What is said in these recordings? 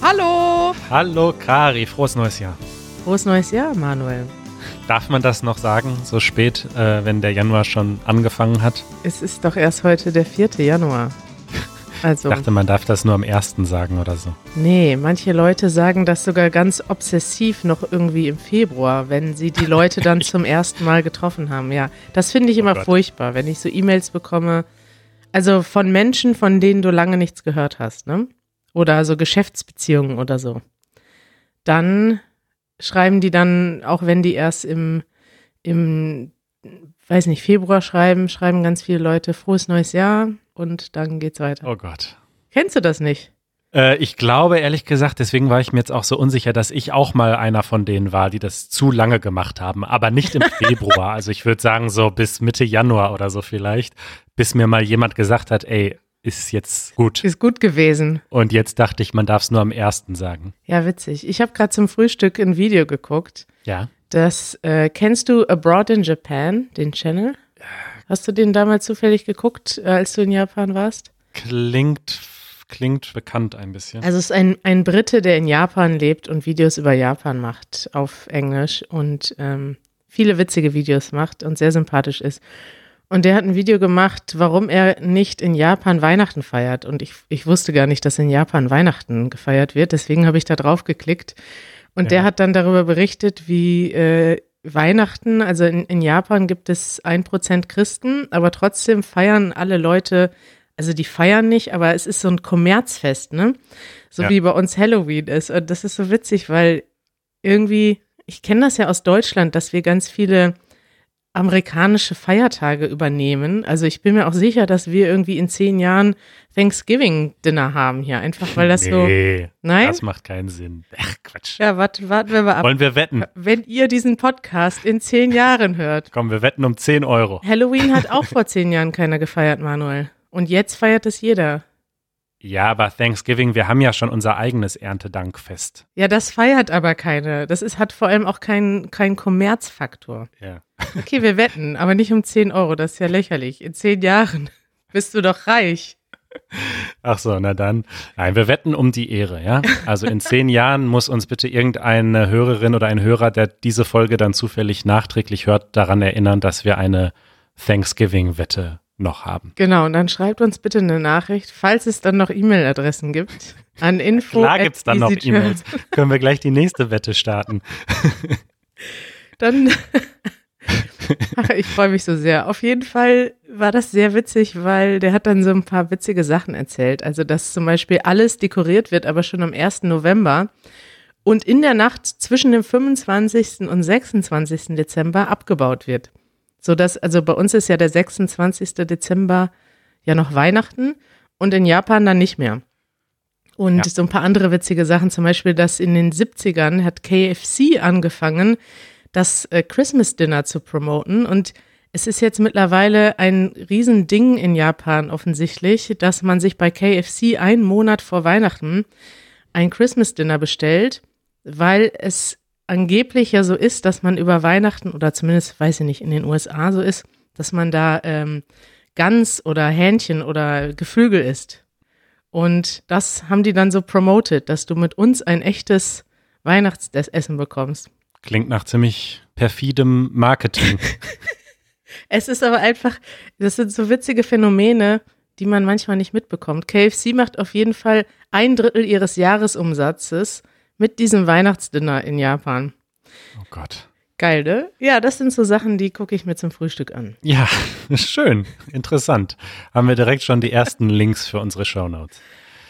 Hallo. Hallo Kari, frohes neues Jahr. Frohes neues Jahr, Manuel. Darf man das noch sagen, so spät, äh, wenn der Januar schon angefangen hat? Es ist doch erst heute der 4. Januar. Also, Ich dachte, man darf das nur am ersten sagen oder so. nee, manche Leute sagen das sogar ganz obsessiv noch irgendwie im Februar, wenn sie die Leute dann zum ersten Mal getroffen haben. Ja, das finde ich Oh immer Gott. furchtbar, wenn ich so E-Mails bekomme. Also von Menschen, von denen du lange nichts gehört hast, ne? Oder so Geschäftsbeziehungen oder so. Dann schreiben die dann, auch wenn die erst im, im, weiß nicht, Februar schreiben, schreiben ganz viele Leute frohes neues Jahr und dann geht's weiter. Oh Gott. Kennst du das nicht? Äh, ich glaube, ehrlich gesagt, deswegen war ich mir jetzt auch so unsicher, dass ich auch mal einer von denen war, die das zu lange gemacht haben, aber nicht im Februar. also ich würde sagen, so bis Mitte Januar oder so vielleicht, bis mir mal jemand gesagt hat, ey, ist jetzt gut. Ist gut gewesen. Und jetzt dachte ich, man darf es nur am ersten sagen. Ja, witzig. Ich habe gerade zum Frühstück ein Video geguckt. Ja. Das äh, kennst du Abroad in Japan, den Channel? Hast du den damals zufällig geguckt, äh, als du in Japan warst? Klingt, klingt bekannt ein bisschen. Also es ist ein, ein Brite, der in Japan lebt und Videos über Japan macht auf Englisch und ähm, viele witzige Videos macht und sehr sympathisch ist. Und der hat ein Video gemacht, warum er nicht in Japan Weihnachten feiert. Und ich, ich wusste gar nicht, dass in Japan Weihnachten gefeiert wird. Deswegen habe ich da drauf geklickt. Und Ja. der hat dann darüber berichtet, wie äh, Weihnachten, also in, in Japan gibt es ein Prozent Christen, aber trotzdem feiern alle Leute, also die feiern nicht, aber es ist so ein Kommerzfest, ne? So Ja. wie bei uns Halloween ist. Und das ist so witzig, weil irgendwie, ich kenne das ja aus Deutschland, dass wir ganz viele amerikanische Feiertage übernehmen. Also ich bin mir auch sicher, dass wir irgendwie in zehn Jahren Thanksgiving-Dinner haben hier. Einfach weil das so. nee, Nein? das macht keinen Sinn. Ach, Quatsch. Ja, warten, warten wir mal ab. Wollen wir wetten? Wenn ihr diesen Podcast in zehn Jahren hört. Komm, wir wetten um 10 Euro. Halloween hat auch vor zehn Jahren keiner gefeiert, Manuel. Und jetzt feiert es jeder. Ja, aber Thanksgiving, wir haben ja schon unser eigenes Erntedankfest. Ja, das feiert aber keine. Das ist, hat vor allem auch keinen keinen Kommerzfaktor. Ja. Okay, wir wetten, aber nicht um 10 Euro. Das ist ja lächerlich. In zehn Jahren bist du doch reich. Ach so, na dann. Nein, wir wetten um die Ehre, ja? Also in zehn Jahren muss uns bitte irgendeine Hörerin oder ein Hörer, der diese Folge dann zufällig nachträglich hört, daran erinnern, dass wir eine Thanksgiving-Wette noch haben. Genau, und dann schreibt uns bitte eine Nachricht, falls es dann noch E-Mail-Adressen gibt, an info. Klar at gibt's dann noch. E-Mails. Können wir gleich die nächste Wette starten. Dann, Ach, ich freue mich so sehr. Auf jeden Fall war das sehr witzig, weil der hat dann so ein paar witzige Sachen erzählt. Also, dass zum Beispiel alles dekoriert wird, aber schon am 1. November und in der Nacht zwischen dem 25. und 26. Dezember abgebaut wird. So dass, also bei uns ist ja der 26. Dezember ja noch Weihnachten und in Japan dann nicht mehr. Und Ja. so ein paar andere witzige Sachen, zum Beispiel, dass in den 70ern hat KFC angefangen, das äh, Christmas Dinner zu promoten. Und es ist jetzt mittlerweile ein Riesending in Japan offensichtlich, dass man sich bei KFC einen Monat vor Weihnachten ein Christmas Dinner bestellt, weil es angeblich ja so ist, dass man über Weihnachten oder zumindest, weiß ich nicht, in den USA so ist, dass man da ähm, Gans oder Hähnchen oder Geflügel isst. Und das haben die dann so promoted, dass du mit uns ein echtes Weihnachtsessen bekommst. Klingt nach ziemlich perfidem Marketing. Es ist aber einfach, das sind so witzige Phänomene, die man manchmal nicht mitbekommt. KFC macht auf jeden Fall ein Drittel ihres Jahresumsatzes mit diesem Weihnachtsdinner in Japan. Oh Gott. Geil, ne? Ja, das sind so Sachen, die gucke ich mir zum Frühstück an. Ja, schön, interessant. Haben wir direkt schon die ersten Links für unsere Shownotes.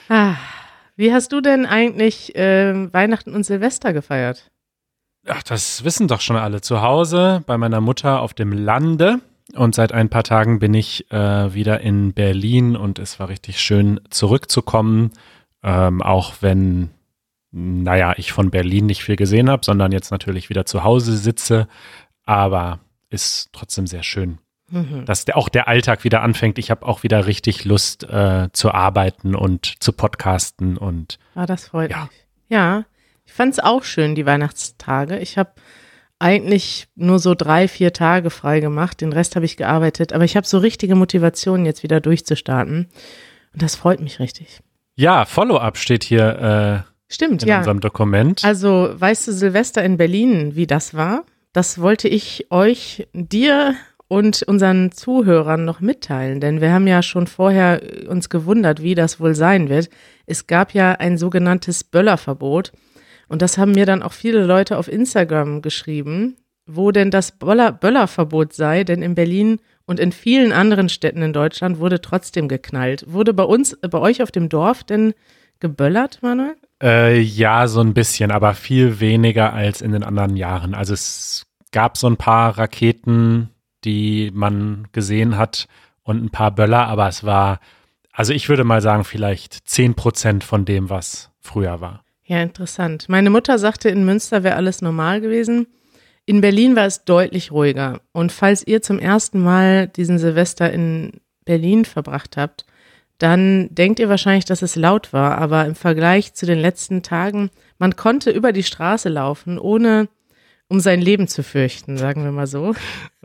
Ah, wie hast du denn eigentlich äh, Weihnachten und Silvester gefeiert? Ach, das wissen doch schon alle. Zu Hause bei meiner Mutter auf dem Lande. Und seit ein paar Tagen bin ich äh, wieder in Berlin und es war richtig schön zurückzukommen. Ähm, auch wenn, naja, ich von Berlin nicht viel gesehen habe, sondern jetzt natürlich wieder zu Hause sitze. Aber ist trotzdem sehr schön, Mhm. dass der, auch der Alltag wieder anfängt. Ich habe auch wieder richtig Lust äh, zu arbeiten und zu podcasten und Ah, das freut Ja. mich. Ja, ich fand es auch schön, die Weihnachtstage. Ich habe eigentlich nur so drei, vier Tage frei gemacht. Den Rest habe ich gearbeitet. Aber ich habe so richtige Motivation, jetzt wieder durchzustarten. Und das freut mich richtig. Ja, Follow-up steht hier äh, Stimmt, in ja. unserem Dokument. Also, weißt du, Silvester in Berlin, wie das war? Das wollte ich euch, dir und unseren Zuhörern noch mitteilen, denn wir haben ja schon vorher uns gewundert, wie das wohl sein wird. Es gab ja ein sogenanntes Böllerverbot und das haben mir dann auch viele Leute auf Instagram geschrieben, wo denn das Böller Böllerverbot sei, denn in Berlin und in vielen anderen Städten in Deutschland wurde trotzdem geknallt. Wurde bei uns, bei euch auf dem Dorf denn geböllert, Manuel? Äh, ja, so ein bisschen, aber viel weniger als in den anderen Jahren. Also es gab so ein paar Raketen, die man gesehen hat und ein paar Böller, aber es war, also ich würde mal sagen, vielleicht zehn Prozent von dem, was früher war. Ja, interessant. Meine Mutter sagte, in Münster wäre alles normal gewesen. In Berlin war es deutlich ruhiger. Und falls ihr zum ersten Mal diesen Silvester in Berlin verbracht habt, dann denkt ihr wahrscheinlich, dass es laut war. Aber im Vergleich zu den letzten Tagen, man konnte über die Straße laufen, ohne um sein Leben zu fürchten, sagen wir mal so.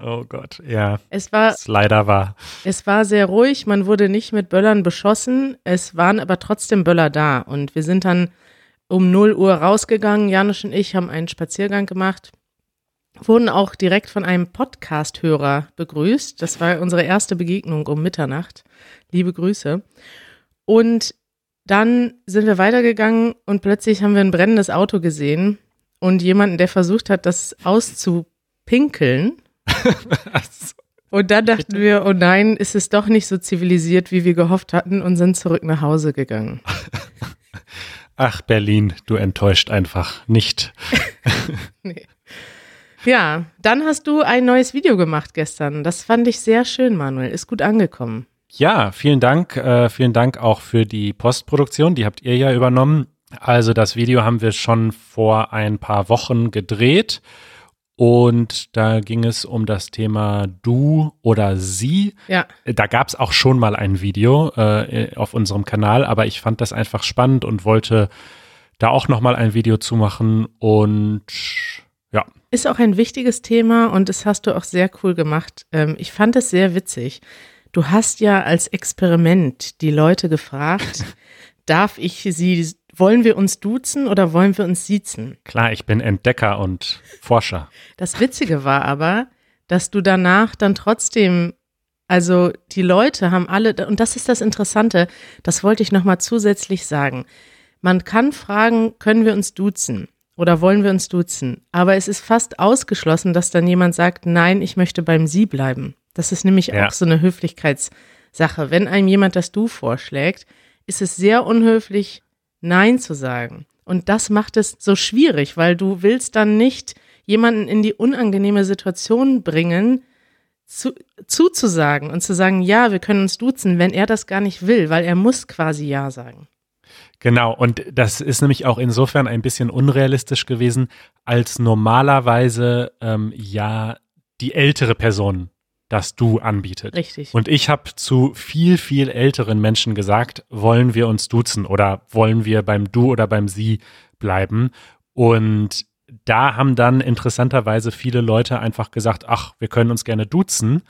Oh Gott, ja. Es war, Es leider war. es war sehr ruhig, man wurde nicht mit Böllern beschossen, es waren aber trotzdem Böller da. Und wir sind dann um 0 Uhr rausgegangen, Janusz und ich haben einen Spaziergang gemacht, wurden auch direkt von einem Podcast-Hörer begrüßt. Das war unsere erste Begegnung um Mitternacht. Liebe Grüße. Und dann sind wir weitergegangen und plötzlich haben wir ein brennendes Auto gesehen und jemanden, der versucht hat, das auszupinkeln. Und dann dachten wir, oh nein, ist es doch nicht so zivilisiert, wie wir gehofft hatten und sind zurück nach Hause gegangen. Ach, Berlin, du enttäuscht einfach nicht. Nee. Ja, dann hast du ein neues Video gemacht gestern. Das fand ich sehr schön, Manuel. Ist gut angekommen. Ja, vielen Dank. Äh, vielen Dank auch für die Postproduktion. Die habt ihr ja übernommen. Also das Video haben wir schon vor ein paar Wochen gedreht. Und da ging es um das Thema du oder sie. Ja, Da gab es auch schon mal ein Video äh, auf unserem Kanal, aber ich fand das einfach spannend und wollte da auch noch mal ein Video zu machen. Und ja, ist auch ein wichtiges Thema und das hast du auch sehr cool gemacht. Ähm, ich fand es sehr witzig. Du hast ja als Experiment die Leute gefragt, darf ich sie, wollen wir uns duzen oder wollen wir uns siezen? klar, ich bin Entdecker und Forscher. Das Witzige war aber, dass du danach dann trotzdem, also die Leute haben alle, und das ist das Interessante, das wollte ich nochmal zusätzlich sagen. Man kann fragen, können wir uns duzen oder wollen wir uns duzen? Aber es ist fast ausgeschlossen, dass dann jemand sagt, nein, ich möchte beim Sie bleiben. Das ist nämlich Ja. auch so eine Höflichkeitssache. Wenn einem jemand das Du vorschlägt, ist es sehr unhöflich, Nein zu sagen. Und das macht es so schwierig, weil du willst dann nicht jemanden in die unangenehme Situation bringen, zu, zuzusagen und zu sagen, ja, wir können uns duzen, wenn er das gar nicht will, weil er muss quasi Ja sagen. Genau, und das ist nämlich auch insofern ein bisschen unrealistisch gewesen, als normalerweise ähm, ja die ältere Person das Du anbietet. Richtig. Und ich habe zu viel, viel älteren Menschen gesagt, wollen wir uns duzen oder wollen wir beim Du oder beim Sie bleiben? Und da haben dann interessanterweise viele Leute einfach gesagt, ach, wir können uns gerne duzen.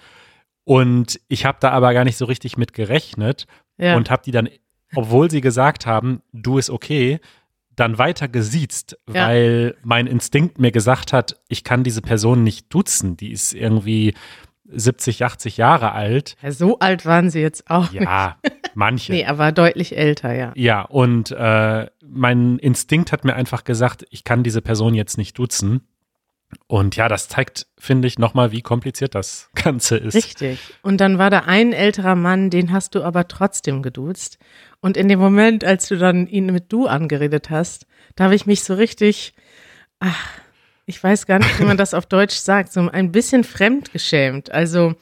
Und ich habe da aber gar nicht so richtig mit gerechnet ja. und habe die dann, obwohl sie gesagt haben, du ist okay, dann weiter gesiezt, Ja. weil mein Instinkt mir gesagt hat, ich kann diese Person nicht duzen. Die ist irgendwie 70, 80 Jahre alt. ja, so alt waren sie jetzt auch. nicht. Ja, manche. Nee, aber deutlich älter, ja. Ja, und äh, mein Instinkt hat mir einfach gesagt, ich kann diese Person jetzt nicht duzen. Und ja, das zeigt, finde ich, nochmal, wie kompliziert das Ganze ist. Richtig. Und dann war da ein älterer Mann, den hast du aber trotzdem geduzt. Und in dem Moment, als du dann ihn mit du angeredet hast, da habe ich mich so richtig, ach, ich weiß gar nicht, wie man das auf Deutsch sagt, so ein bisschen fremdgeschämt. Also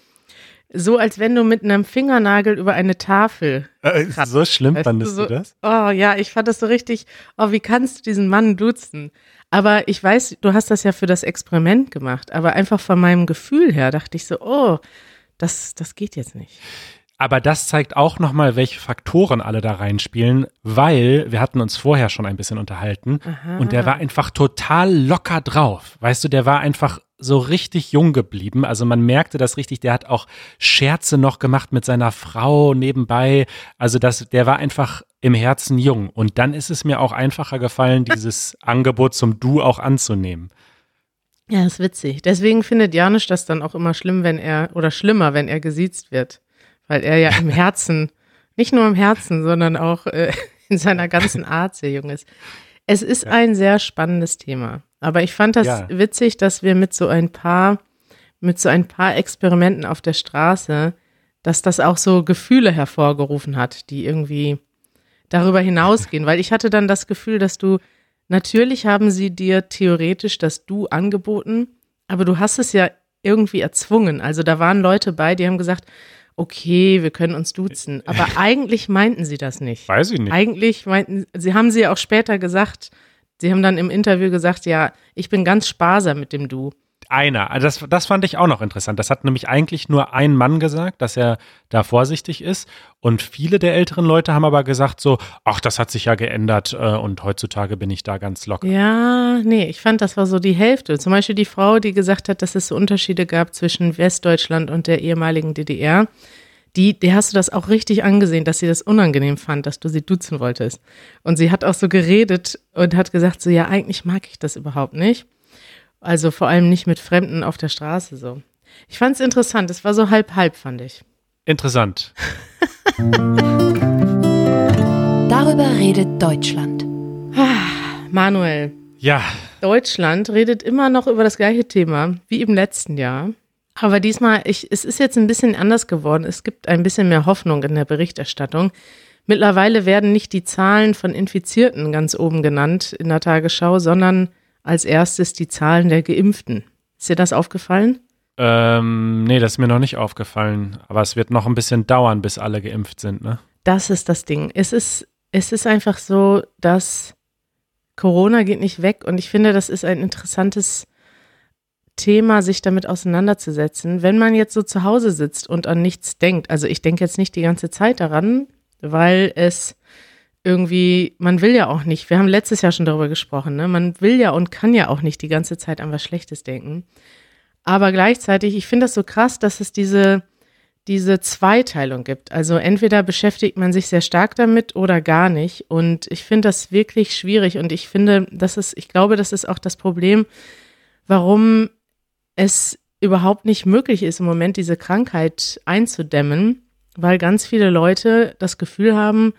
so, als wenn du mit einem Fingernagel über eine Tafel. Äh, so schlimm Weißt fandest so, du das? Oh ja, ich fand das so richtig, oh, wie kannst du diesen Mann duzen? Aber ich weiß, du hast das ja für das Experiment gemacht, aber einfach von meinem Gefühl her dachte ich so, oh, das, das geht jetzt nicht. Aber das zeigt auch nochmal, welche Faktoren alle da reinspielen, weil wir hatten uns vorher schon ein bisschen unterhalten Aha. und der war einfach total locker drauf. Weißt du, der war einfach so richtig jung geblieben. Also man merkte das richtig, der hat auch Scherze noch gemacht mit seiner Frau nebenbei. Also das, der war einfach im Herzen jung. Und dann ist es mir auch einfacher gefallen, dieses Angebot zum Du auch anzunehmen. Ja, ist witzig. Deswegen findet Janusz das dann auch immer schlimm, wenn er, oder schlimmer, wenn er gesiezt wird. Weil er ja im Herzen, nicht nur im Herzen, sondern auch äh, in seiner ganzen Art sehr jung ist. Es ist ja. ein sehr spannendes Thema. Aber ich fand das ja. witzig, dass wir mit so ein paar, mit so ein paar Experimenten auf der Straße, dass das auch so Gefühle hervorgerufen hat, die irgendwie darüber hinausgehen. Weil ich hatte dann das Gefühl, dass du, natürlich haben sie dir theoretisch das Du angeboten, aber du hast es ja irgendwie erzwungen. Also da waren Leute bei, die haben gesagt, okay, wir können uns duzen. Aber eigentlich meinten sie das nicht. Weiß ich nicht. Eigentlich meinten, sie haben sie ja auch später gesagt, Sie haben dann im Interview gesagt, ja, ich bin ganz sparsam mit dem Du. Einer. Also das, das fand ich auch noch interessant. Das hat nämlich eigentlich nur ein Mann gesagt, dass er da vorsichtig ist. Und viele der älteren Leute haben aber gesagt so, ach, das hat sich ja geändert äh, und heutzutage bin ich da ganz locker. Ja, nee, ich fand, das war so die Hälfte. Zum Beispiel die Frau, die gesagt hat, dass es so Unterschiede gab zwischen Westdeutschland und der ehemaligen DDR die, die hast du das auch richtig angesehen, dass sie das unangenehm fand, dass du sie duzen wolltest. Und sie hat auch so geredet und hat gesagt, so ja, eigentlich mag ich das überhaupt nicht. Also vor allem nicht mit Fremden auf der Straße so. Ich fand es interessant, es war so halb halb, fand ich. Interessant. Darüber redet Deutschland. Manuel. Ja. Deutschland redet immer noch über das gleiche Thema wie im letzten Jahr. Aber diesmal, ich, es ist jetzt ein bisschen anders geworden. Es gibt ein bisschen mehr Hoffnung in der Berichterstattung. Mittlerweile werden nicht die Zahlen von Infizierten ganz oben genannt in der Tagesschau, sondern als erstes die Zahlen der Geimpften. Ist dir das aufgefallen? Ähm, nee, das ist mir noch nicht aufgefallen. Aber es wird noch ein bisschen dauern, bis alle geimpft sind, ne? Das ist das Ding. Es ist, es ist einfach so, dass Corona geht nicht weg und ich finde, das ist ein interessantes Thema, sich damit auseinanderzusetzen. Wenn man jetzt so zu Hause sitzt und an nichts denkt, also ich denke jetzt nicht die ganze Zeit daran, weil es irgendwie, man will ja auch nicht, wir haben letztes Jahr schon darüber gesprochen, ne? man will ja und kann ja auch nicht die ganze Zeit an was Schlechtes denken. Aber gleichzeitig, ich finde das so krass, dass es diese, diese Zweiteilung gibt. Also entweder beschäftigt man sich sehr stark damit oder gar nicht. Und ich finde das wirklich schwierig. Und ich finde, das ist, ich glaube, das ist auch das Problem, warum es überhaupt nicht möglich ist, im Moment diese Krankheit einzudämmen, weil ganz viele Leute das Gefühl haben,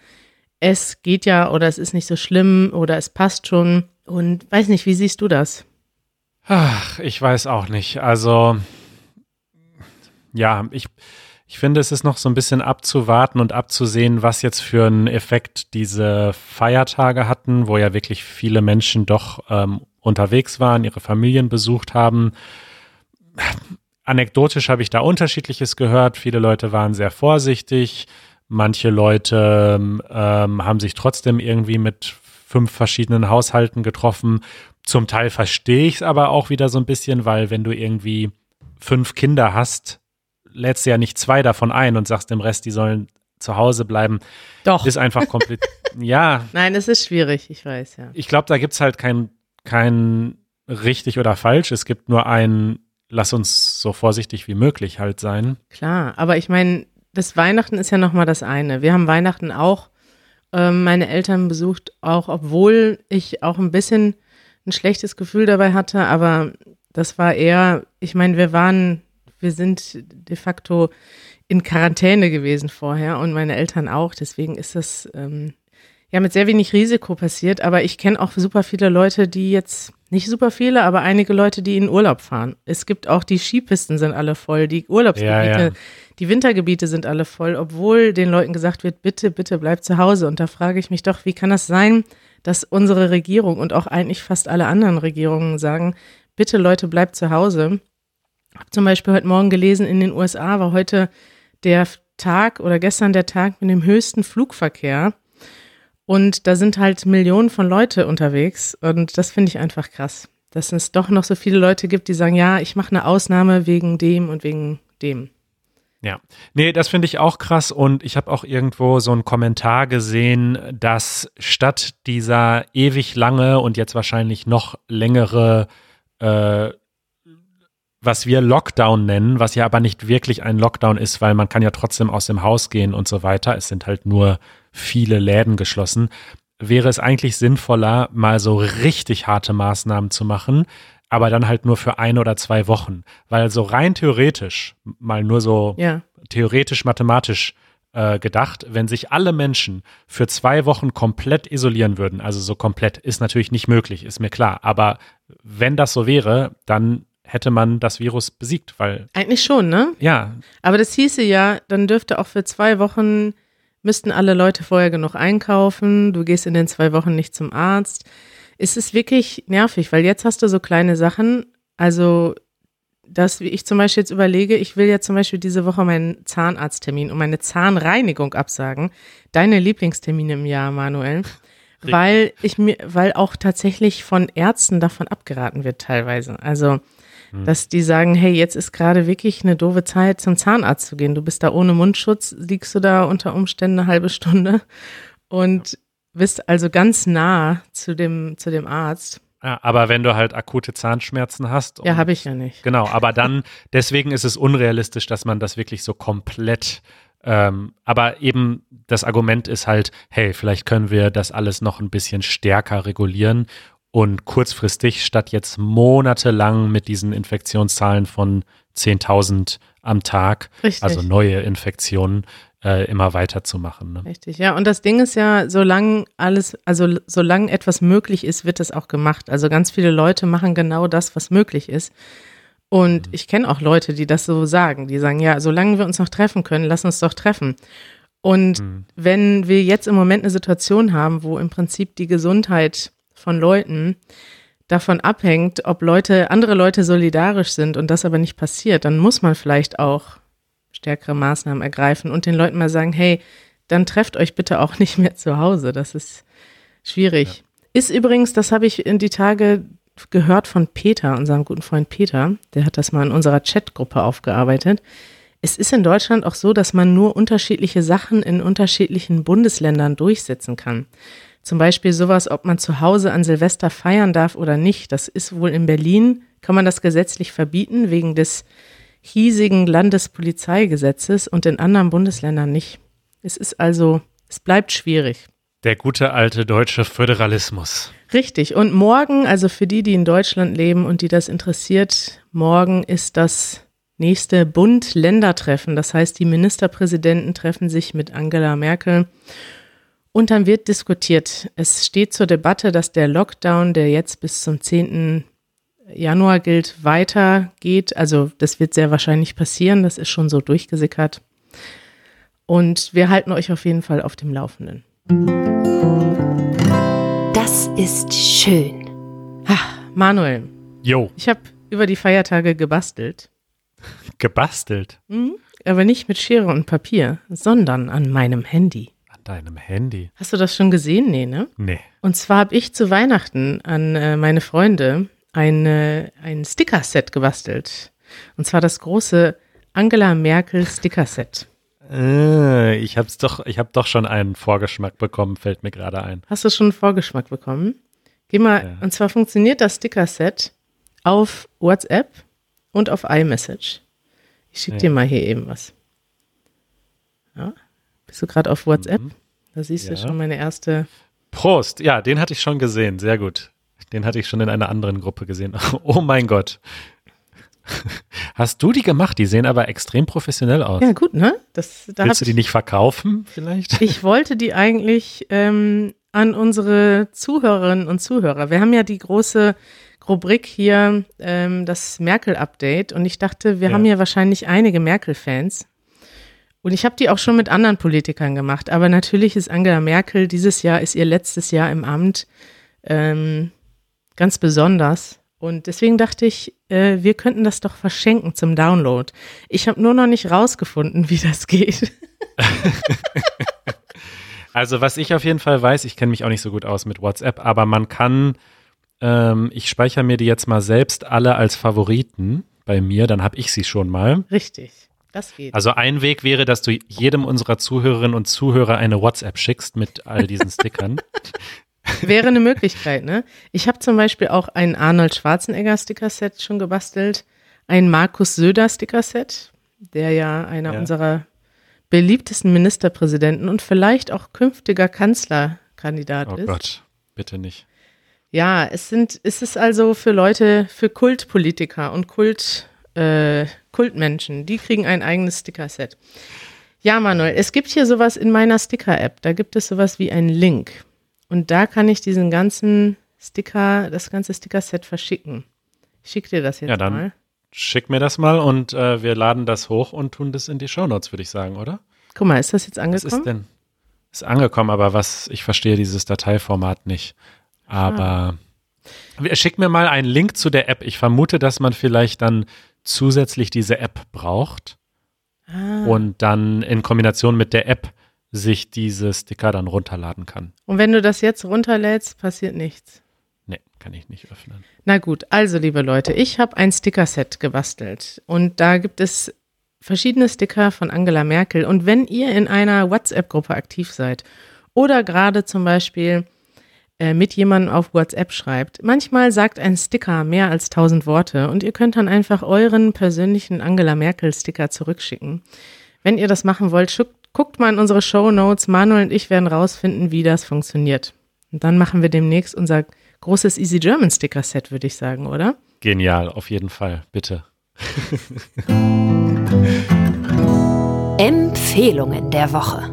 es geht ja oder es ist nicht so schlimm oder es passt schon. Und weiß nicht, wie siehst du das? Ach, ich weiß auch nicht. Also, ja, ich, ich finde, es ist noch so ein bisschen abzuwarten und abzusehen, was jetzt für einen Effekt diese Feiertage hatten, wo ja wirklich viele Menschen doch ähm, unterwegs waren, ihre Familien besucht haben anekdotisch habe ich da unterschiedliches gehört. Viele Leute waren sehr vorsichtig. Manche Leute ähm, haben sich trotzdem irgendwie mit fünf verschiedenen Haushalten getroffen. Zum Teil verstehe ich es aber auch wieder so ein bisschen, weil wenn du irgendwie fünf Kinder hast, lädst du ja nicht zwei davon ein und sagst dem Rest, die sollen zu Hause bleiben. Doch. Ist einfach komplett. ja. Nein, es ist schwierig, ich weiß, ja. Ich glaube, da gibt es halt kein, kein richtig oder falsch. Es gibt nur ein lass uns so vorsichtig wie möglich halt sein. Klar, aber ich meine, das Weihnachten ist ja nochmal das eine. Wir haben Weihnachten auch äh, meine Eltern besucht, auch obwohl ich auch ein bisschen ein schlechtes Gefühl dabei hatte, aber das war eher, ich meine, wir waren, wir sind de facto in Quarantäne gewesen vorher und meine Eltern auch. Deswegen ist das ähm, ja mit sehr wenig Risiko passiert. Aber ich kenne auch super viele Leute, die jetzt nicht super viele, aber einige Leute, die in Urlaub fahren. Es gibt auch die Skipisten sind alle voll, die Urlaubsgebiete, ja, ja. Die Wintergebiete sind alle voll, obwohl den Leuten gesagt wird, bitte, bitte bleibt zu Hause. Und da frage ich mich doch, wie kann das sein, dass unsere Regierung und auch eigentlich fast alle anderen Regierungen sagen, bitte Leute, bleibt zu Hause. Ich habe zum Beispiel heute Morgen gelesen, in den USA war heute der Tag oder gestern der Tag mit dem höchsten Flugverkehr und da sind halt Millionen von Leute unterwegs und das finde ich einfach krass, dass es doch noch so viele Leute gibt, die sagen, ja, ich mache eine Ausnahme wegen dem und wegen dem. Ja, nee, das finde ich auch krass und ich habe auch irgendwo so einen Kommentar gesehen, dass statt dieser ewig lange und jetzt wahrscheinlich noch längere äh, was wir Lockdown nennen, was ja aber nicht wirklich ein Lockdown ist, weil man kann ja trotzdem aus dem Haus gehen und so weiter. Es sind halt nur viele Läden geschlossen. Wäre es eigentlich sinnvoller, mal so richtig harte Maßnahmen zu machen, aber dann halt nur für ein oder zwei Wochen. Weil so rein theoretisch, mal nur so Ja. theoretisch mathematisch äh, gedacht, wenn sich alle Menschen für zwei Wochen komplett isolieren würden, also so komplett, ist natürlich nicht möglich, ist mir klar. Aber wenn das so wäre, dann hätte man das Virus besiegt, weil Eigentlich schon, ne? ja, Aber das hieße ja, dann dürfte auch für zwei Wochen, müssten alle Leute vorher genug einkaufen, du gehst in den zwei Wochen nicht zum Arzt. Es ist wirklich nervig, weil jetzt hast du so kleine Sachen, also dass wie ich zum Beispiel jetzt überlege, ich will ja zum Beispiel diese Woche meinen Zahnarzttermin und meine Zahnreinigung absagen. Deine Lieblingstermine im Jahr, Manuel. Weil ich mir, weil auch tatsächlich von Ärzten davon abgeraten wird teilweise. Also, dass die sagen, hey, jetzt ist gerade wirklich eine doofe Zeit, zum Zahnarzt zu gehen. Du bist da ohne Mundschutz, liegst du da unter Umständen eine halbe Stunde und bist also ganz nah zu dem, zu dem Arzt. ja, aber wenn du halt akute Zahnschmerzen hast, Ja, und- habe ich ja nicht. Genau, aber dann, deswegen ist es unrealistisch, dass man das wirklich so komplett, ähm, aber eben das Argument ist halt, hey, vielleicht können wir das alles noch ein bisschen stärker regulieren und kurzfristig statt jetzt monatelang mit diesen Infektionszahlen von 10.000 am Tag, Richtig. also neue Infektionen, äh, immer weiterzumachen. Ne? Richtig, ja. Und das Ding ist ja, solange alles, also solange etwas möglich ist, wird das auch gemacht. Also ganz viele Leute machen genau das, was möglich ist. Und ich kenne auch Leute, die das so sagen. Die sagen, ja, solange wir uns noch treffen können, lass uns doch treffen. Und wenn wir jetzt im Moment eine Situation haben, wo im Prinzip die Gesundheit von Leuten davon abhängt, ob Leute, andere Leute solidarisch sind und das aber nicht passiert, dann muss man vielleicht auch stärkere Maßnahmen ergreifen und den Leuten mal sagen, hey, dann trefft euch bitte auch nicht mehr zu Hause. Das ist schwierig. Ist übrigens, das habe ich in die Tage gehört von Peter, unserem guten Freund Peter, der hat das mal in unserer Chatgruppe aufgearbeitet. Es ist in Deutschland auch so, dass man nur unterschiedliche Sachen in unterschiedlichen Bundesländern durchsetzen kann. Zum Beispiel sowas, ob man zu Hause an Silvester feiern darf oder nicht. Das ist wohl in Berlin, kann man das gesetzlich verbieten, wegen des hiesigen Landespolizeigesetzes und in anderen Bundesländern nicht. Es ist also, es bleibt schwierig. Der gute alte deutsche Föderalismus. Richtig. Und morgen, also für die, die in Deutschland leben und die das interessiert, morgen ist das nächste Bund-Länder-Treffen. Das heißt, die Ministerpräsidenten treffen sich mit Angela Merkel und dann wird diskutiert. Es steht zur Debatte, dass der Lockdown, der jetzt bis zum 10. Januar gilt, weitergeht. Also das wird sehr wahrscheinlich passieren. Das ist schon so durchgesickert. Und wir halten euch auf jeden Fall auf dem Laufenden. Das ist schön. Manuel, Jo, ich habe über die Feiertage gebastelt. gebastelt Aber nicht mit Schere und Papier, sondern an meinem Handy. an deinem Handy. Hast du das schon gesehen? Nee, ne? Nee. Und zwar habe ich zu Weihnachten an äh, meine Freunde ein, äh, ein Sticker-Set gebastelt. Und zwar das große Angela Merkel Sticker-Set. Äh, ich hab's doch, ich habe doch schon einen Vorgeschmack bekommen, fällt mir gerade ein. Hast du schon einen Vorgeschmack bekommen? Geh mal, Ja. und zwar funktioniert das Sticker-Set auf WhatsApp und auf iMessage. Ich schicke Ja. dir mal hier eben was. Ja? Bist du gerade auf WhatsApp? Mhm. Da siehst du schon meine erste. Prost. Ja, den hatte ich schon gesehen. Sehr gut. Den hatte ich schon in einer anderen Gruppe gesehen. Oh mein Gott. Hast du die gemacht? Die sehen aber extrem professionell aus. Ja, gut, ne? Das, da Willst du die ich, nicht verkaufen vielleicht? ich wollte die eigentlich ähm, an unsere Zuhörerinnen und Zuhörer. Wir haben ja die große Rubrik hier, ähm, das Merkel-Update. Und ich dachte, wir Ja. haben ja wahrscheinlich einige Merkel-Fans. Und ich habe die auch schon mit anderen Politikern gemacht. Aber natürlich ist Angela Merkel, dieses Jahr ist ihr letztes Jahr im Amt, ähm, ganz besonders. Und deswegen dachte ich, äh, wir könnten das doch verschenken zum Download. Ich habe nur noch nicht rausgefunden, wie das geht. Also was ich auf jeden Fall weiß, ich kenne mich auch nicht so gut aus mit WhatsApp, aber man kann, ähm, ich speichere mir die jetzt mal selbst alle als Favoriten bei mir, dann habe ich sie schon mal. Richtig, das geht. Also ein Weg wäre, dass du jedem unserer Zuhörerinnen und Zuhörer eine WhatsApp schickst mit all diesen Stickern. Wäre eine Möglichkeit, ne? Ich habe zum Beispiel auch ein Arnold Schwarzenegger Sticker-Set schon gebastelt. ein Markus Söder Sticker-Set, der ja einer Ja. unserer beliebtesten Ministerpräsidenten und vielleicht auch künftiger Kanzlerkandidat Oh ist. Gott, bitte nicht. Ja, es sind, es ist also für Leute, für Kultpolitiker und Kult, äh, Kultmenschen, die kriegen ein eigenes Sticker-Set. Ja, Manuel, es gibt hier sowas in meiner Sticker-App. Da gibt es sowas wie einen Link. Und da kann ich diesen ganzen Sticker, das ganze Sticker-Set verschicken. Ich schicke dir das jetzt Ja, dann mal. Schick mir das mal und äh, wir laden das hoch und tun das in die Shownotes, würde ich sagen, oder? Guck mal, ist das jetzt Was angekommen? ist denn? Ist angekommen, aber was, ich verstehe dieses Dateiformat nicht. Aber schick mir mal einen Link zu der App. Ich vermute, dass man vielleicht dann zusätzlich diese App braucht Ah. und dann in Kombination mit der App sich diese Sticker dann runterladen kann. Und wenn du das jetzt runterlädst, passiert nichts. Nee, kann ich nicht öffnen. Na gut, also liebe Leute, ich habe ein Sticker-Set gebastelt und da gibt es verschiedene Sticker von Angela Merkel. Und wenn ihr in einer WhatsApp-Gruppe aktiv seid oder gerade zum Beispiel äh, mit jemandem auf WhatsApp schreibt, manchmal sagt ein Sticker mehr als tausend Worte und ihr könnt dann einfach euren persönlichen Angela Merkel-Sticker zurückschicken. Wenn ihr das machen wollt, schuck- guckt mal in unsere Show Notes. Manuel und ich werden rausfinden, wie das funktioniert. Und dann machen wir demnächst unser großes Easy German Sticker Set, würde ich sagen, oder? Genial, auf jeden Fall, bitte. Empfehlungen der Woche.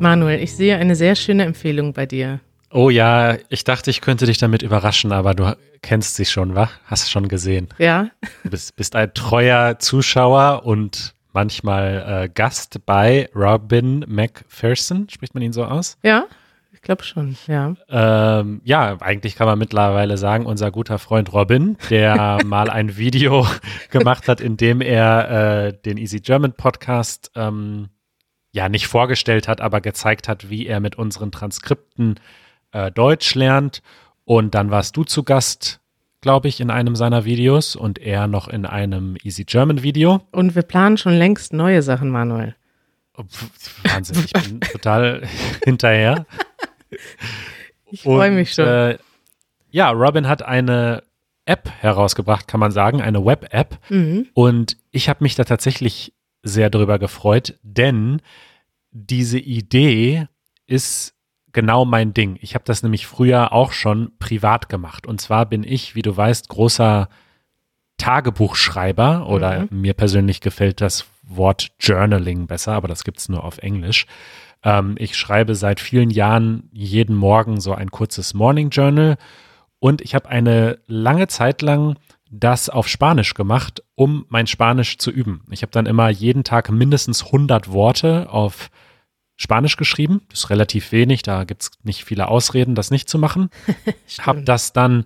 Manuel, ich sehe eine sehr schöne Empfehlung bei dir. Oh ja, ich dachte, ich könnte dich damit überraschen, aber du kennst sie schon, wa? Hast schon gesehen. Ja? Du bist, bist ein treuer Zuschauer und manchmal äh, Gast bei Robin McPherson, spricht man ihn so aus? Ja? Ich glaube schon, ja. Ähm, ja, eigentlich kann man mittlerweile sagen, unser guter Freund Robin, der mal ein Video gemacht hat, in dem er äh, den Easy German Podcast ähm, ja nicht vorgestellt hat, aber gezeigt hat, wie er mit unseren Transkripten äh, Deutsch lernt. Und dann warst du zu Gast, glaube ich, in einem seiner Videos und er noch in einem Easy German Video. Und wir planen schon längst neue Sachen, Manuel. Oh, Wahnsinn, ich bin total hinterher. Ich freue mich schon. Äh, ja, Robin hat eine App herausgebracht, kann man sagen, eine Web-App. Mhm. Und ich habe mich da tatsächlich sehr drüber gefreut, denn diese Idee ist genau mein Ding. Ich habe das nämlich früher auch schon privat gemacht. Und zwar bin ich, wie du weißt, großer Tagebuchschreiber oder mir persönlich gefällt das Wort Journaling besser, aber das gibt's nur auf Englisch. Ähm, ich schreibe seit vielen Jahren jeden Morgen so ein kurzes Morning Journal und ich habe eine lange Zeit lang das auf Spanisch gemacht, um mein Spanisch zu üben. Ich habe dann immer jeden Tag mindestens 100 Worte auf Spanisch geschrieben. Das ist relativ wenig, da gibt's nicht viele Ausreden, das nicht zu machen. Habe das dann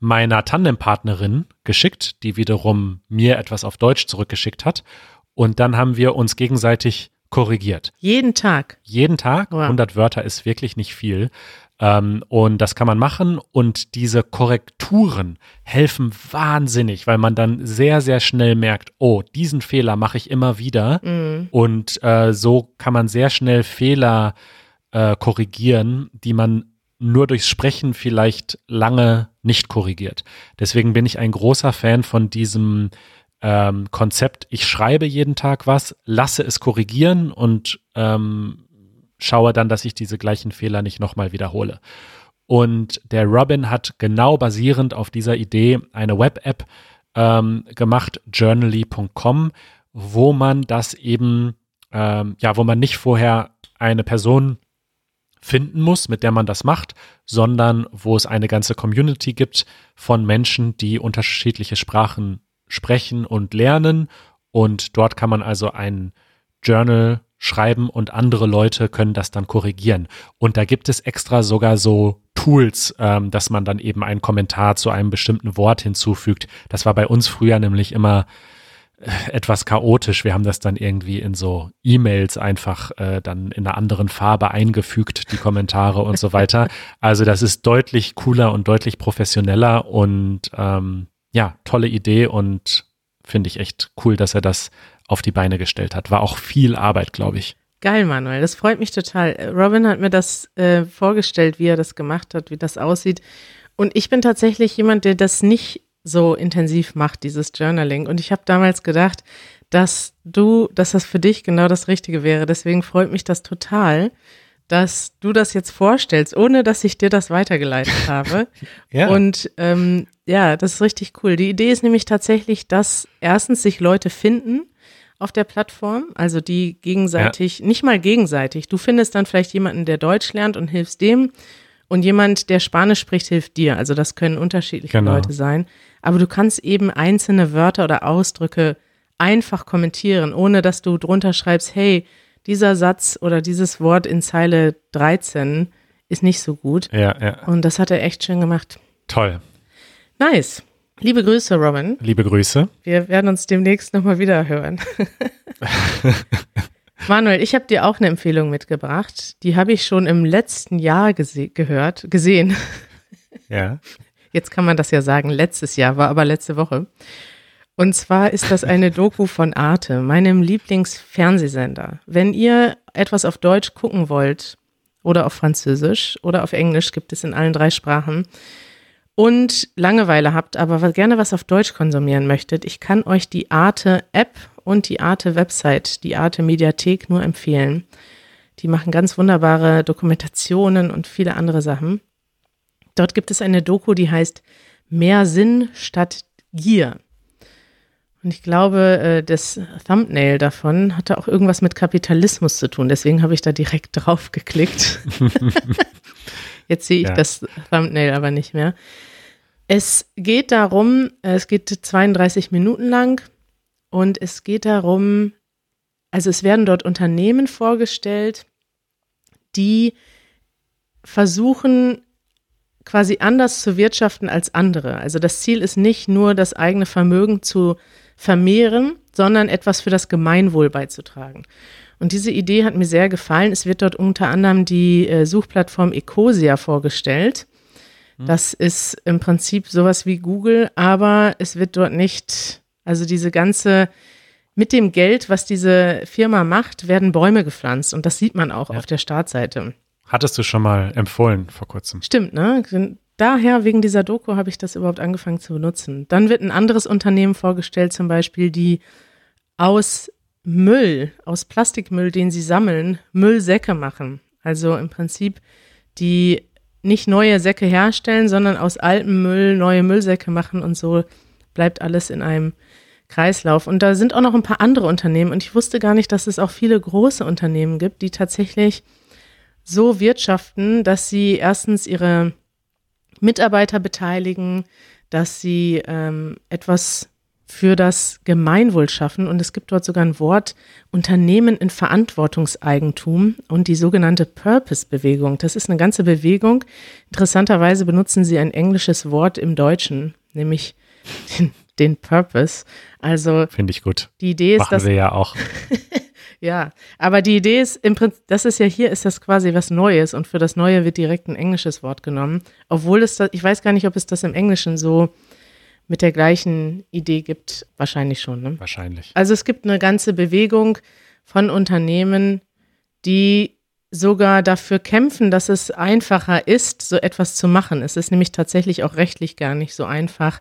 meiner Tandempartnerin geschickt, die wiederum mir etwas auf Deutsch zurückgeschickt hat. Und dann haben wir uns gegenseitig korrigiert. Jeden Tag. Jeden Tag, Wow. 100 Wörter ist wirklich nicht viel. Ähm, und das kann man machen und diese Korrekturen helfen wahnsinnig, weil man dann sehr, sehr schnell merkt, oh, diesen Fehler mache ich immer wieder. Und äh, so kann man sehr schnell Fehler äh, korrigieren, die man nur durchs Sprechen vielleicht lange nicht korrigiert. Deswegen bin ich ein großer Fan von diesem ähm, Konzept, ich schreibe jeden Tag was, lasse es korrigieren und ähm, schaue dann, dass ich diese gleichen Fehler nicht nochmal wiederhole. Und der Robin hat genau basierend auf dieser Idee eine Web-App ähm, gemacht, journally.com, wo man das eben, ähm, ja, wo man nicht vorher eine Person finden muss, mit der man das macht, sondern wo es eine ganze Community gibt von Menschen, die unterschiedliche Sprachen sprechen und lernen. Und dort kann man also ein Journal schreiben und andere Leute können das dann korrigieren. Und da gibt es extra sogar so Tools, ähm, dass man dann eben einen Kommentar zu einem bestimmten Wort hinzufügt. Das war bei uns früher nämlich immer äh, etwas chaotisch. Wir haben das dann irgendwie in so E-Mails einfach äh, dann in einer anderen Farbe eingefügt, die Kommentare und so weiter. Also das ist deutlich cooler und deutlich professioneller und ähm, ja, tolle Idee und finde ich echt cool, dass er das auf die Beine gestellt hat. War auch viel Arbeit, glaube ich. Geil, Manuel. Das freut mich total. Äh, Robin hat mir das äh, vorgestellt, wie er das gemacht hat, wie das aussieht. Und ich bin tatsächlich jemand, der das nicht so intensiv macht, dieses Journaling. Und ich habe damals gedacht, dass du, dass das für dich genau das Richtige wäre. Deswegen freut mich das total, dass du das jetzt vorstellst, ohne dass ich dir das weitergeleitet habe. ja. Und ähm, ja, das ist richtig cool. Die Idee ist nämlich tatsächlich, dass erstens sich Leute finden auf der Plattform, also die gegenseitig, ja. nicht mal gegenseitig. Du findest dann vielleicht jemanden, der Deutsch lernt und hilfst dem. Und jemand, der Spanisch spricht, hilft dir. Also das können unterschiedliche genau. Leute sein. Aber du kannst eben einzelne Wörter oder Ausdrücke einfach kommentieren, ohne dass du drunter schreibst, hey, dieser Satz oder dieses Wort in Zeile 13 ist nicht so gut. Ja, ja. Und das hat er echt schön gemacht. Toll. Nice. Liebe Grüße, Robin. Liebe Grüße. Wir werden uns demnächst nochmal wieder hören. Manuel, ich habe dir auch eine Empfehlung mitgebracht. Die habe ich schon im letzten Jahr gese gehört, gesehen. Ja. Jetzt kann man das ja sagen, letztes Jahr, war aber letzte Woche. Und zwar ist das eine Doku von Arte, meinem Lieblingsfernsehsender. Wenn ihr etwas auf Deutsch gucken wollt oder auf Französisch oder auf Englisch, gibt es in allen drei Sprachen, und Langeweile habt, aber gerne was auf Deutsch konsumieren möchtet, ich kann euch die Arte App und die Arte Website, die Arte Mediathek nur empfehlen. Die machen ganz wunderbare Dokumentationen und viele andere Sachen. Dort gibt es eine Doku, die heißt Mehr Sinn statt Gier. Und ich glaube, äh, das Thumbnail davon hatte auch irgendwas mit Kapitalismus zu tun. Deswegen habe ich da direkt drauf geklickt. Jetzt sehe ich ja. das Thumbnail aber nicht mehr. Es geht darum, es geht 32 Minuten lang und es geht darum, also es werden dort Unternehmen vorgestellt, die versuchen, quasi anders zu wirtschaften als andere. Also das Ziel ist nicht nur, das eigene Vermögen zu vermehren, sondern etwas für das Gemeinwohl beizutragen. Und diese Idee hat mir sehr gefallen. Es wird dort unter anderem die äh, Suchplattform Ecosia vorgestellt. Hm. Das ist im Prinzip sowas wie Google, aber es wird dort nicht, also diese ganze, mit dem Geld, was diese Firma macht, werden Bäume gepflanzt. Und das sieht man auch ja. auf der Startseite. Hattest du schon mal empfohlen vor kurzem? Stimmt, ne? daher, wegen dieser Doku, habe ich das überhaupt angefangen zu benutzen. Dann wird ein anderes Unternehmen vorgestellt, zum Beispiel, die aus Müll, aus Plastikmüll, den sie sammeln, Müllsäcke machen. Also im Prinzip, die nicht neue Säcke herstellen, sondern aus altem Müll neue Müllsäcke machen und so bleibt alles in einem Kreislauf. Und da sind auch noch ein paar andere Unternehmen und ich wusste gar nicht, dass es auch viele große Unternehmen gibt, die tatsächlich so wirtschaften, dass sie erstens ihre Mitarbeiter beteiligen, dass sie ähm, etwas für das Gemeinwohl schaffen. Und es gibt dort sogar ein Wort Unternehmen in Verantwortungseigentum und die sogenannte Purpose-Bewegung. Das ist eine ganze Bewegung. Interessanterweise benutzen sie ein englisches Wort im Deutschen, nämlich den, den Purpose. Also finde ich gut. Die Idee ist, Machen dass wir ja auch. Ja, aber die Idee ist im Prinzip, das ist ja hier, ist das quasi was Neues und für das Neue wird direkt ein englisches Wort genommen. Obwohl es das, ich weiß gar nicht, ob es das im Englischen so mit der gleichen Idee gibt. Wahrscheinlich schon, ne? Wahrscheinlich. Also es gibt eine ganze Bewegung von Unternehmen, die sogar dafür kämpfen, dass es einfacher ist, so etwas zu machen. Es ist nämlich tatsächlich auch rechtlich gar nicht so einfach,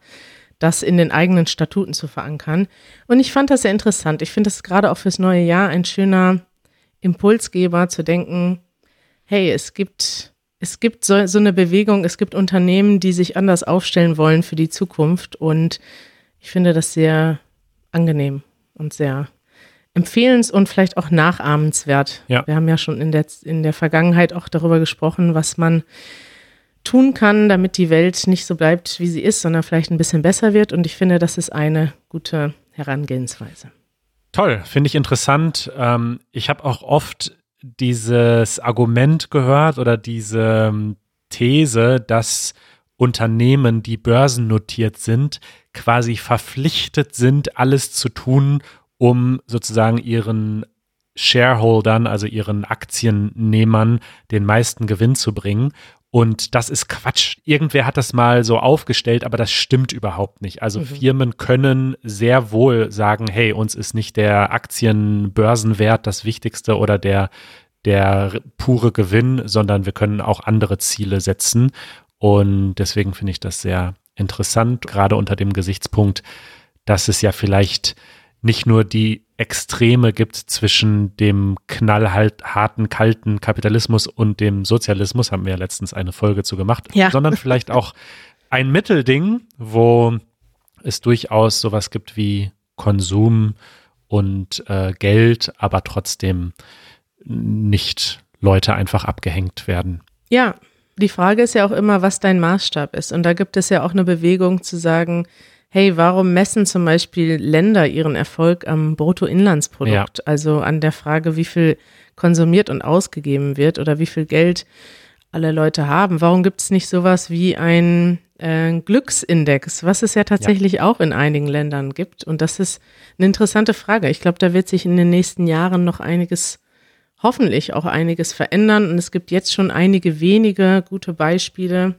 das in den eigenen Statuten zu verankern. Und ich fand das sehr interessant. Ich finde das gerade auch fürs neue Jahr ein schöner Impulsgeber zu denken, hey, es gibt, es gibt so, so eine Bewegung, es gibt Unternehmen, die sich anders aufstellen wollen für die Zukunft. Und ich finde das sehr angenehm und sehr empfehlens- und vielleicht auch nachahmenswert. Ja. Wir haben ja schon in der, in der Vergangenheit auch darüber gesprochen, was man tun kann, damit die Welt nicht so bleibt, wie sie ist, sondern vielleicht ein bisschen besser wird. Und ich finde, das ist eine gute Herangehensweise. Toll, finde ich interessant. Ähm, ich habe auch oft dieses Argument gehört oder diese ähm, These, dass Unternehmen, die börsennotiert sind, quasi verpflichtet sind, alles zu tun, um sozusagen ihren Shareholdern, also ihren Aktiennehmern, den meisten Gewinn zu bringen. Und das ist Quatsch. Irgendwer hat das mal so aufgestellt, aber das stimmt überhaupt nicht. Also mhm. Firmen können sehr wohl sagen, hey, uns ist nicht der Aktienbörsenwert das Wichtigste oder der, der pure Gewinn, sondern wir können auch andere Ziele setzen. Und deswegen finde ich das sehr interessant, gerade unter dem Gesichtspunkt, dass es ja vielleicht nicht nur die Extreme gibt zwischen dem knallharten, kalten Kapitalismus und dem Sozialismus, haben wir ja letztens eine Folge zu gemacht, Ja. sondern vielleicht auch ein Mittelding, wo es durchaus sowas gibt wie Konsum und äh, Geld, aber trotzdem nicht Leute einfach abgehängt werden. Ja, die Frage ist ja auch immer, was dein Maßstab ist. Und da gibt es ja auch eine Bewegung zu sagen, hey, warum messen zum Beispiel Länder ihren Erfolg am Bruttoinlandsprodukt? Also an der Frage, wie viel konsumiert und ausgegeben wird oder wie viel Geld alle Leute haben. Warum gibt es nicht sowas wie ein äh, Glücksindex, was es ja tatsächlich auch in einigen Ländern gibt? Und das ist eine interessante Frage. Ich glaube, da wird sich in den nächsten Jahren noch einiges hoffentlich auch einiges verändern. Und es gibt jetzt schon einige wenige gute Beispiele.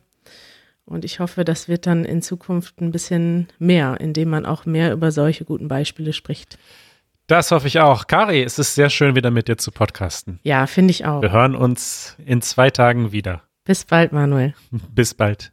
Und ich hoffe, das wird dann in Zukunft ein bisschen mehr, indem man auch mehr über solche guten Beispiele spricht. Das hoffe ich auch. Kari, es ist sehr schön, wieder mit dir zu podcasten. Ja, finde ich auch. Wir hören uns in zwei Tagen wieder. Bis bald, Manuel. Bis bald.